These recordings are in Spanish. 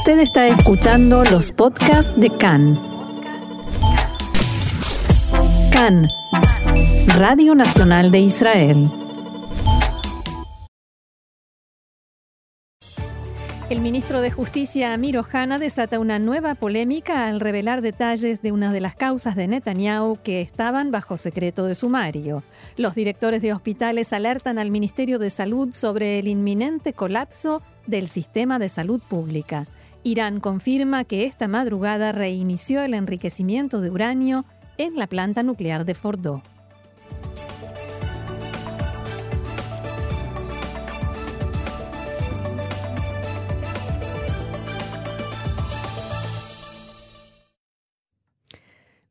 Usted está escuchando los podcasts de CAN. CAN, Radio Nacional de Israel. El ministro de Justicia, Amir Ohana, desata una nueva polémica al revelar detalles de una de las causas de Netanyahu que estaban bajo secreto de sumario. Los directores de hospitales alertan al Ministerio de Salud sobre el inminente colapso del sistema de salud pública. Irán confirma que esta madrugada reinició el enriquecimiento de uranio en la planta nuclear de Fordo.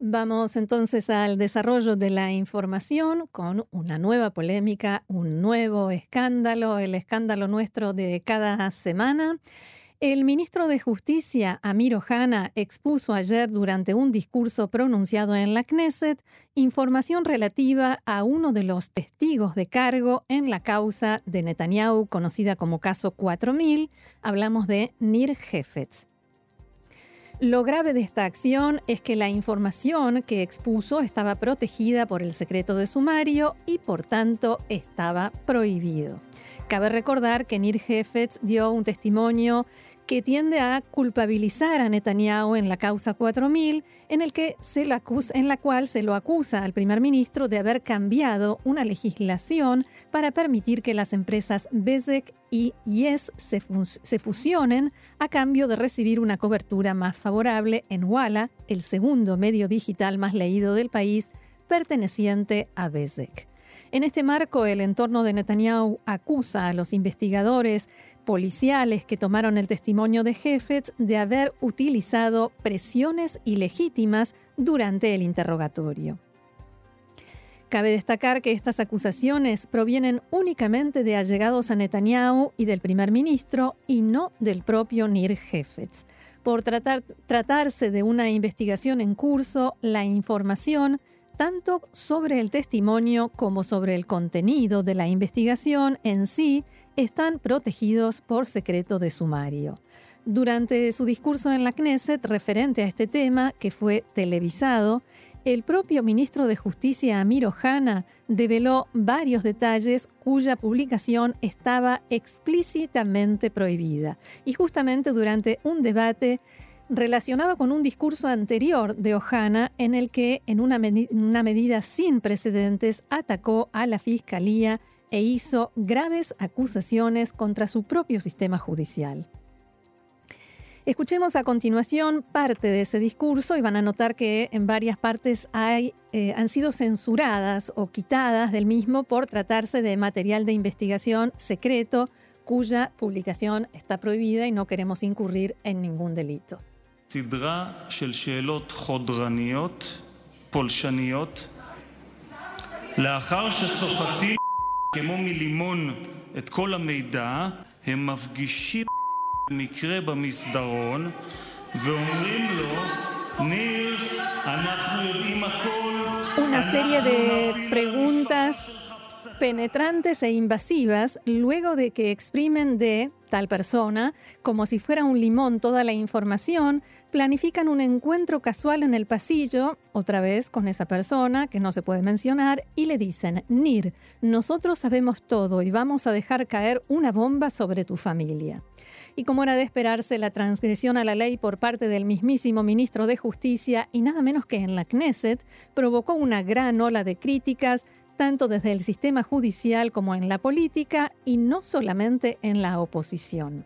Vamos entonces al desarrollo de la información con una nueva polémica, un nuevo escándalo, el escándalo nuestro de cada semana. El ministro de Justicia, Amir Ohana, expuso ayer durante un discurso pronunciado en la Knesset información relativa a uno de los testigos de cargo en la causa de Netanyahu, conocida como caso 4000. Hablamos de Nir Hefetz. Lo grave de esta acción es que la información que expuso estaba protegida por el secreto de sumario y por tanto estaba prohibido. Cabe recordar que Nir Hefetz dio un testimonio que tiende a culpabilizar a Netanyahu en la causa 4000, en, el que se en la cual se lo acusa al primer ministro de haber cambiado una legislación para permitir que las empresas Bezek y Yes se, se fusionen a cambio de recibir una cobertura más favorable en Walla, el segundo medio digital más leído del país, perteneciente a Bezek. En este marco, el entorno de Netanyahu acusa a los investigadores policiales que tomaron el testimonio de Jefetz de haber utilizado presiones ilegítimas durante el interrogatorio. Cabe destacar que estas acusaciones provienen únicamente de allegados a Netanyahu y del primer ministro y no del propio Nir Jefetz. Por tratarse de una investigación en curso, la información tanto sobre el testimonio como sobre el contenido de la investigación en sí, están protegidos por secreto de sumario. Durante su discurso en la Knesset referente a este tema, que fue televisado, el propio ministro de Justicia, Amir Ohana, develó varios detalles cuya publicación estaba explícitamente prohibida. Y justamente durante un debate relacionado con un discurso anterior de Ohana en el que, en una, una, medida sin precedentes, atacó a la Fiscalía e hizo graves acusaciones contra su propio sistema judicial. Escuchemos a continuación parte de ese discurso y van a notar que en varias partes hay, eh, han sido censuradas o quitadas del mismo por tratarse de material de investigación secreto cuya publicación está prohibida y no queremos incurrir en ningún delito. סדרה של שאלות חודרניות, פולשניות, לאחר שסוחטים כמו מלימון את כל המידע, הם מפגישים מקרה במסדרון ואומרים לו, ניר, אנחנו יודעים הכל. Una serie de preguntas penetrantes e invasivas luego de que exprimen de tal persona, como si fuera un limón toda la información, planifican un encuentro casual en el pasillo, otra vez con esa persona que no se puede mencionar, y le dicen, Nir, nosotros sabemos todo y vamos a dejar caer una bomba sobre tu familia. Y como era de esperarse, la transgresión a la ley por parte del mismísimo ministro de Justicia y nada menos que en la Knesset provocó una gran ola de críticas, tanto desde el sistema judicial como en la política y no solamente en la oposición.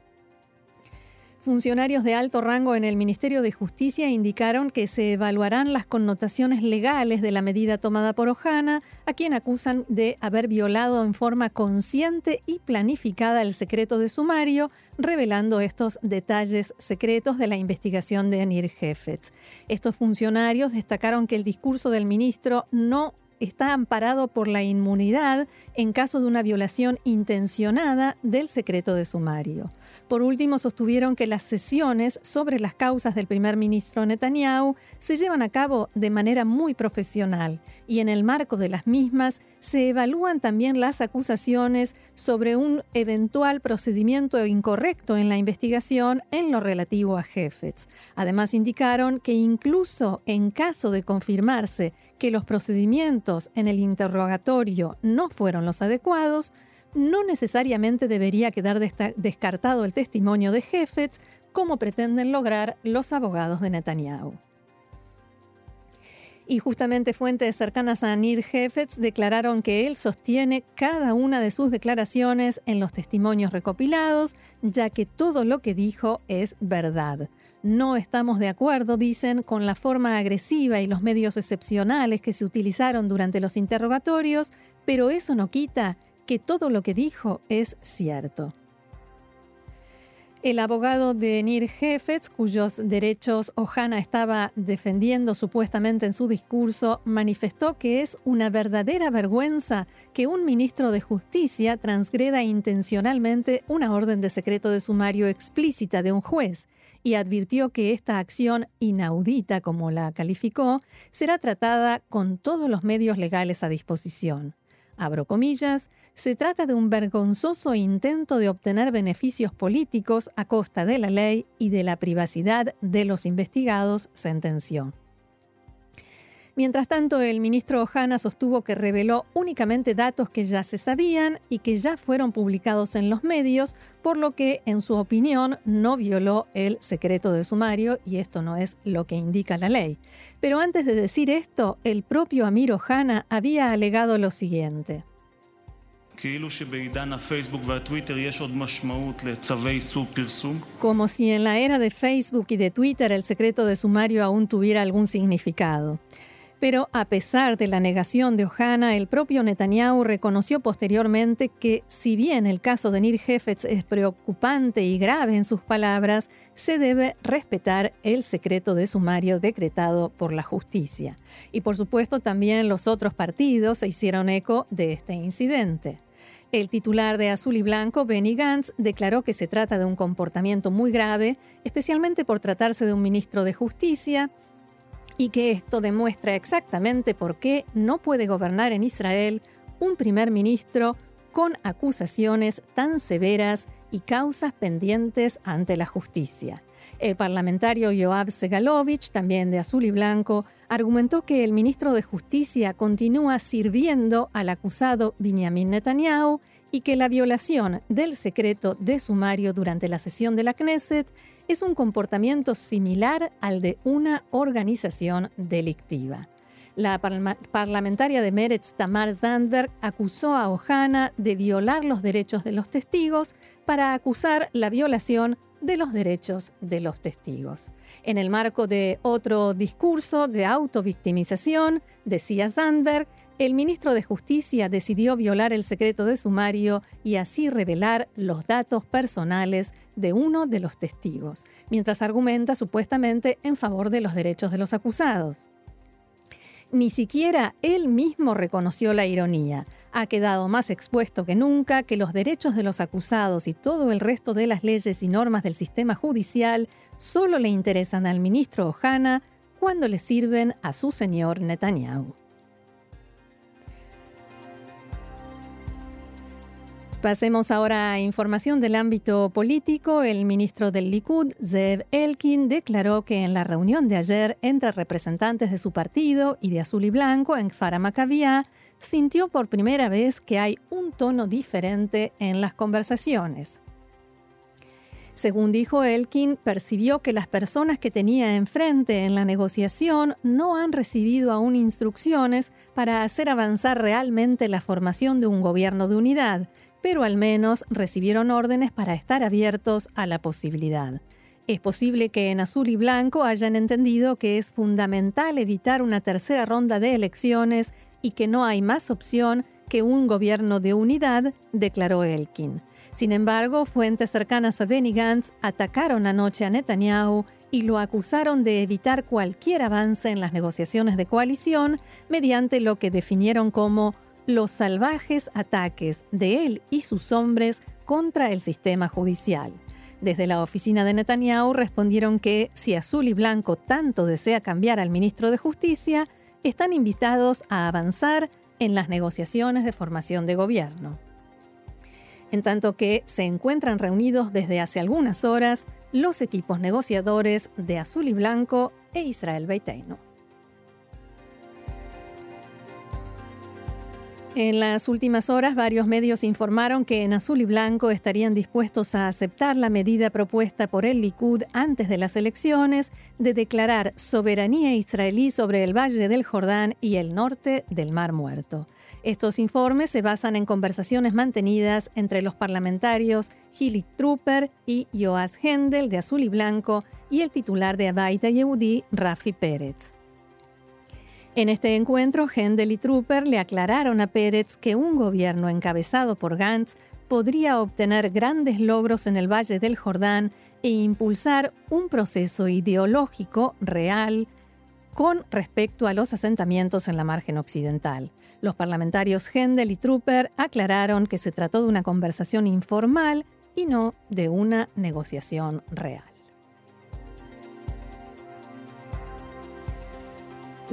Funcionarios de alto rango en el Ministerio de Justicia indicaron que se evaluarán las connotaciones legales de la medida tomada por Ojana, a quien acusan de haber violado en forma consciente y planificada el secreto de sumario, revelando estos detalles secretos de la investigación de Anir Jefetz. Estos funcionarios destacaron que el discurso del ministro no está amparado por la inmunidad en caso de una violación intencionada del secreto de sumario. Por último, sostuvieron que las sesiones sobre las causas del primer ministro Netanyahu se llevan a cabo de manera muy profesional y en el marco de las mismas se evalúan también las acusaciones sobre un eventual procedimiento incorrecto en la investigación en lo relativo a Jefetz. Además, indicaron que incluso en caso de confirmarse que los procedimientos en el interrogatorio no fueron los adecuados, no necesariamente debería quedar descartado el testimonio de Jefetz, como pretenden lograr los abogados de Netanyahu. Y justamente fuentes cercanas a Nir Jefetz declararon que él sostiene cada una de sus declaraciones en los testimonios recopilados, ya que todo lo que dijo es verdad. No estamos de acuerdo, dicen, con la forma agresiva y los medios excepcionales que se utilizaron durante los interrogatorios, pero eso no quita que todo lo que dijo es cierto. El abogado de Nir Jefetz, cuyos derechos Ohana estaba defendiendo supuestamente en su discurso, manifestó que es una verdadera vergüenza que un ministro de Justicia transgreda intencionalmente una orden de secreto de sumario explícita de un juez y advirtió que esta acción inaudita, como la calificó, será tratada con todos los medios legales a disposición. Abro comillas, se trata de un vergonzoso intento de obtener beneficios políticos a costa de la ley y de la privacidad de los investigados, sentenció. Mientras tanto, el ministro Ohana sostuvo que reveló únicamente datos que ya se sabían y que ya fueron publicados en los medios, por lo que, en su opinión, no violó el secreto de sumario y esto no es lo que indica la ley. Pero antes de decir esto, el propio Amir Ohana había alegado lo siguiente. Como si en la era de Facebook y de Twitter el secreto de sumario aún tuviera algún significado. Pero a pesar de la negación de Ohana, el propio Netanyahu reconoció posteriormente que, si bien el caso de Nir Jefetz es preocupante y grave en sus palabras, se debe respetar el secreto de sumario decretado por la justicia. Y por supuesto también los otros partidos se hicieron eco de este incidente. El titular de Azul y Blanco, Benny Gantz, declaró que se trata de un comportamiento muy grave, especialmente por tratarse de un ministro de Justicia, y que esto demuestra exactamente por qué no puede gobernar en Israel un primer ministro con acusaciones tan severas y causas pendientes ante la justicia. El parlamentario Yoav Segalovich, también de azul y blanco, argumentó que el ministro de Justicia continúa sirviendo al acusado Benjamin Netanyahu y que la violación del secreto de sumario durante la sesión de la Knesset es un comportamiento similar al de una organización delictiva. La parlamentaria de Meretz, Tamar Zandberg, acusó a Ohana de violar los derechos de los testigos para acusar la violación de los derechos de los testigos. En el marco de otro discurso de autovictimización, decía Zandberg, el ministro de Justicia decidió violar el secreto de sumario y así revelar los datos personales de uno de los testigos, mientras argumenta supuestamente en favor de los derechos de los acusados. Ni siquiera él mismo reconoció la ironía. Ha quedado más expuesto que nunca que los derechos de los acusados y todo el resto de las leyes y normas del sistema judicial solo le interesan al ministro Ohana cuando le sirven a su señor Netanyahu. Pasemos ahora a información del ámbito político. El ministro del Likud, Zev Elkin, declaró que en la reunión de ayer entre representantes de su partido y de Azul y Blanco en Kfar sintió por primera vez que hay un tono diferente en las conversaciones. Según dijo Elkin, percibió que las personas que tenía enfrente en la negociación no han recibido aún instrucciones para hacer avanzar realmente la formación de un gobierno de unidad pero al menos recibieron órdenes para estar abiertos a la posibilidad. Es posible que en azul y blanco hayan entendido que es fundamental evitar una tercera ronda de elecciones y que no hay más opción que un gobierno de unidad, declaró Elkin. Sin embargo, fuentes cercanas a Benny Gantz atacaron anoche a Netanyahu y lo acusaron de evitar cualquier avance en las negociaciones de coalición mediante lo que definieron como los salvajes ataques de él y sus hombres contra el sistema judicial. Desde la oficina de Netanyahu respondieron que si Azul y Blanco tanto desea cambiar al ministro de Justicia, están invitados a avanzar en las negociaciones de formación de gobierno. En tanto que se encuentran reunidos desde hace algunas horas los equipos negociadores de Azul y Blanco e Israel Beiteinu. En las últimas horas, varios medios informaron que en azul y blanco estarían dispuestos a aceptar la medida propuesta por el Likud antes de las elecciones de declarar soberanía israelí sobre el Valle del Jordán y el norte del Mar Muerto. Estos informes se basan en conversaciones mantenidas entre los parlamentarios Hilly Trooper y Joas Hendel de Azul y Blanco y el titular de Abaita Yehudi, Rafi Pérez. En este encuentro, Hendel y Trooper le aclararon a Pérez que un gobierno encabezado por Gantz podría obtener grandes logros en el Valle del Jordán e impulsar un proceso ideológico real con respecto a los asentamientos en la margen occidental. Los parlamentarios Hendel y Trooper aclararon que se trató de una conversación informal y no de una negociación real.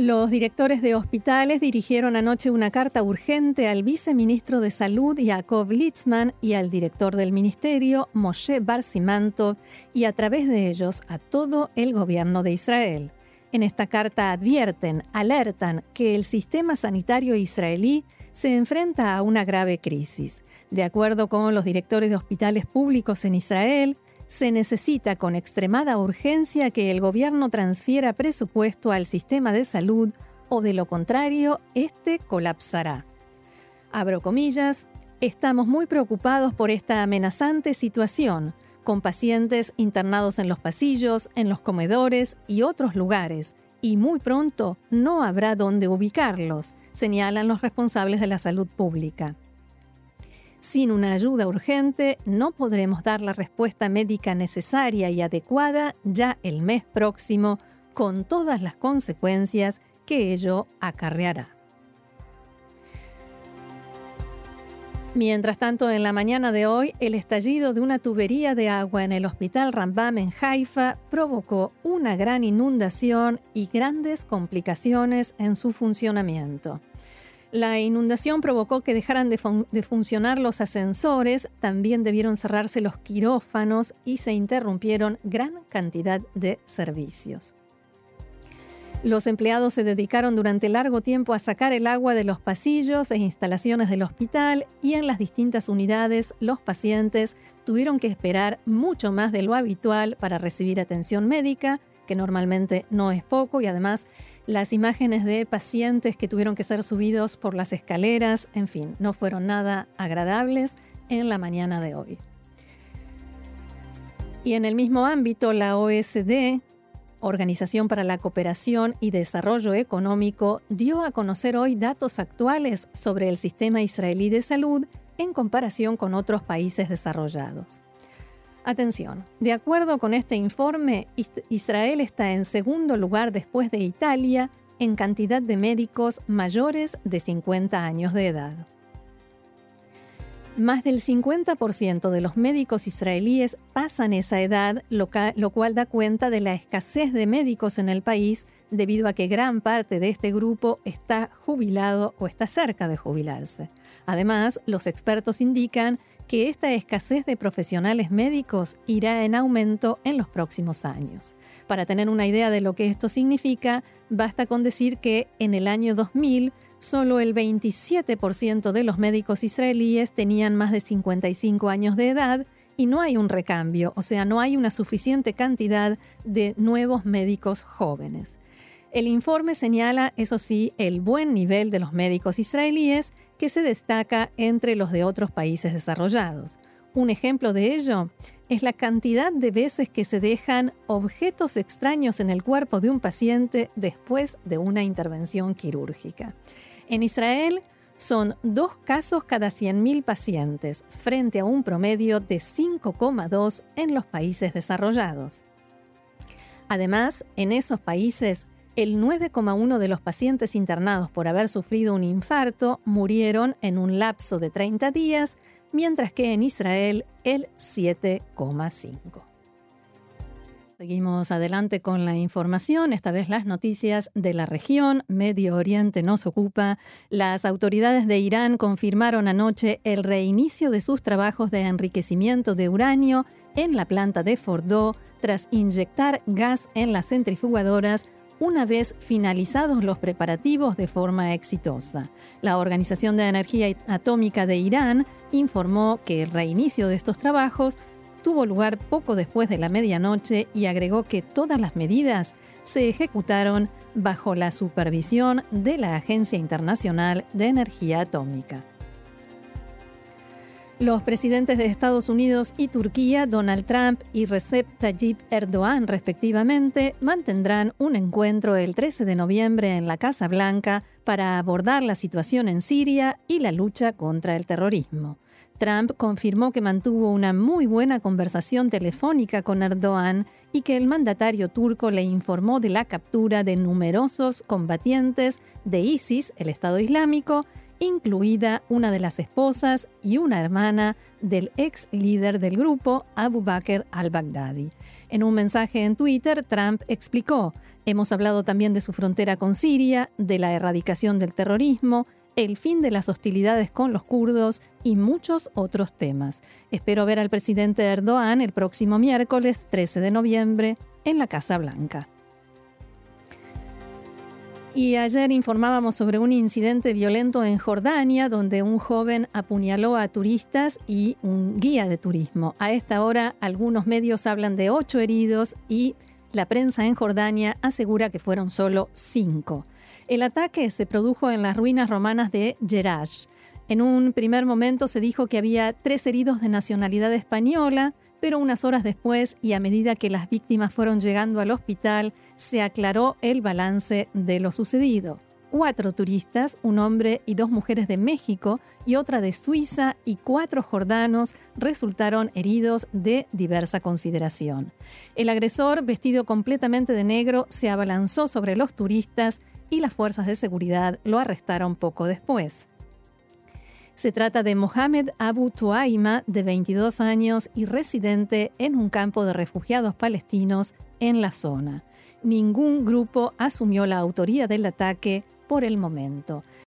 Los directores de hospitales dirigieron anoche una carta urgente al viceministro de Salud, Jacob Litzman, y al director del ministerio, Moshe Barsimanto, y a través de ellos a todo el gobierno de Israel. En esta carta advierten, alertan que el sistema sanitario israelí se enfrenta a una grave crisis. De acuerdo con los directores de hospitales públicos en Israel, se necesita con extremada urgencia que el gobierno transfiera presupuesto al sistema de salud o de lo contrario, este colapsará. Abro comillas, estamos muy preocupados por esta amenazante situación, con pacientes internados en los pasillos, en los comedores y otros lugares, y muy pronto no habrá dónde ubicarlos, señalan los responsables de la salud pública. Sin una ayuda urgente no podremos dar la respuesta médica necesaria y adecuada ya el mes próximo, con todas las consecuencias que ello acarreará. Mientras tanto, en la mañana de hoy, el estallido de una tubería de agua en el hospital Rambam en Haifa provocó una gran inundación y grandes complicaciones en su funcionamiento. La inundación provocó que dejaran de, funcionar los ascensores, también debieron cerrarse los quirófanos y se interrumpieron gran cantidad de servicios. Los empleados se dedicaron durante largo tiempo a sacar el agua de los pasillos e instalaciones del hospital y en las distintas unidades los pacientes tuvieron que esperar mucho más de lo habitual para recibir atención médica, que normalmente no es poco y además las imágenes de pacientes que tuvieron que ser subidos por las escaleras, en fin, no fueron nada agradables en la mañana de hoy. Y en el mismo ámbito, la OSD, Organización para la Cooperación y Desarrollo Económico, dio a conocer hoy datos actuales sobre el sistema israelí de salud en comparación con otros países desarrollados. Atención, de acuerdo con este informe, Israel está en segundo lugar después de Italia en cantidad de médicos mayores de 50 años de edad. Más del 50% de los médicos israelíes pasan esa edad, lo, cual da cuenta de la escasez de médicos en el país debido a que gran parte de este grupo está jubilado o está cerca de jubilarse. Además, los expertos indican que esta escasez de profesionales médicos irá en aumento en los próximos años. Para tener una idea de lo que esto significa, basta con decir que en el año 2000 solo el 27% de los médicos israelíes tenían más de 55 años de edad y no hay un recambio, o sea, no hay una suficiente cantidad de nuevos médicos jóvenes. El informe señala, eso sí, el buen nivel de los médicos israelíes que se destaca entre los de otros países desarrollados. Un ejemplo de ello es la cantidad de veces que se dejan objetos extraños en el cuerpo de un paciente después de una intervención quirúrgica. En Israel son dos casos cada 100.000 pacientes, frente a un promedio de 5,2 en los países desarrollados. Además, en esos países, el 9,1 de los pacientes internados por haber sufrido un infarto murieron en un lapso de 30 días, mientras que en Israel el 7,5. Seguimos adelante con la información, esta vez las noticias de la región. Medio Oriente nos ocupa. Las autoridades de Irán confirmaron anoche el reinicio de sus trabajos de enriquecimiento de uranio en la planta de Fordo tras inyectar gas en las centrifugadoras una vez finalizados los preparativos de forma exitosa. La Organización de Energía Atómica de Irán informó que el reinicio de estos trabajos tuvo lugar poco después de la medianoche y agregó que todas las medidas se ejecutaron bajo la supervisión de la Agencia Internacional de Energía Atómica. Los presidentes de Estados Unidos y Turquía, Donald Trump y Recep Tayyip Erdogan, respectivamente, mantendrán un encuentro el 13 de noviembre en la Casa Blanca para abordar la situación en Siria y la lucha contra el terrorismo. Trump confirmó que mantuvo una muy buena conversación telefónica con Erdogan y que el mandatario turco le informó de la captura de numerosos combatientes de ISIS, el Estado Islámico, incluida una de las esposas y una hermana del ex líder del grupo, Abu Bakr al-Baghdadi. En un mensaje en Twitter, Trump explicó, hemos hablado también de su frontera con Siria, de la erradicación del terrorismo, el fin de las hostilidades con los kurdos y muchos otros temas. Espero ver al presidente Erdogan el próximo miércoles 13 de noviembre en la Casa Blanca. Y ayer informábamos sobre un incidente violento en Jordania donde un joven apuñaló a turistas y un guía de turismo. A esta hora algunos medios hablan de ocho heridos y la prensa en Jordania asegura que fueron solo cinco. El ataque se produjo en las ruinas romanas de Jerash. En un primer momento se dijo que había tres heridos de nacionalidad española, pero unas horas después y a medida que las víctimas fueron llegando al hospital, se aclaró el balance de lo sucedido. Cuatro turistas, un hombre y dos mujeres de México y otra de Suiza y cuatro jordanos resultaron heridos de diversa consideración. El agresor, vestido completamente de negro, se abalanzó sobre los turistas y las fuerzas de seguridad lo arrestaron poco después. Se trata de Mohamed Abu Tuaima, de 22 años y residente en un campo de refugiados palestinos en la zona. Ningún grupo asumió la autoría del ataque por el momento.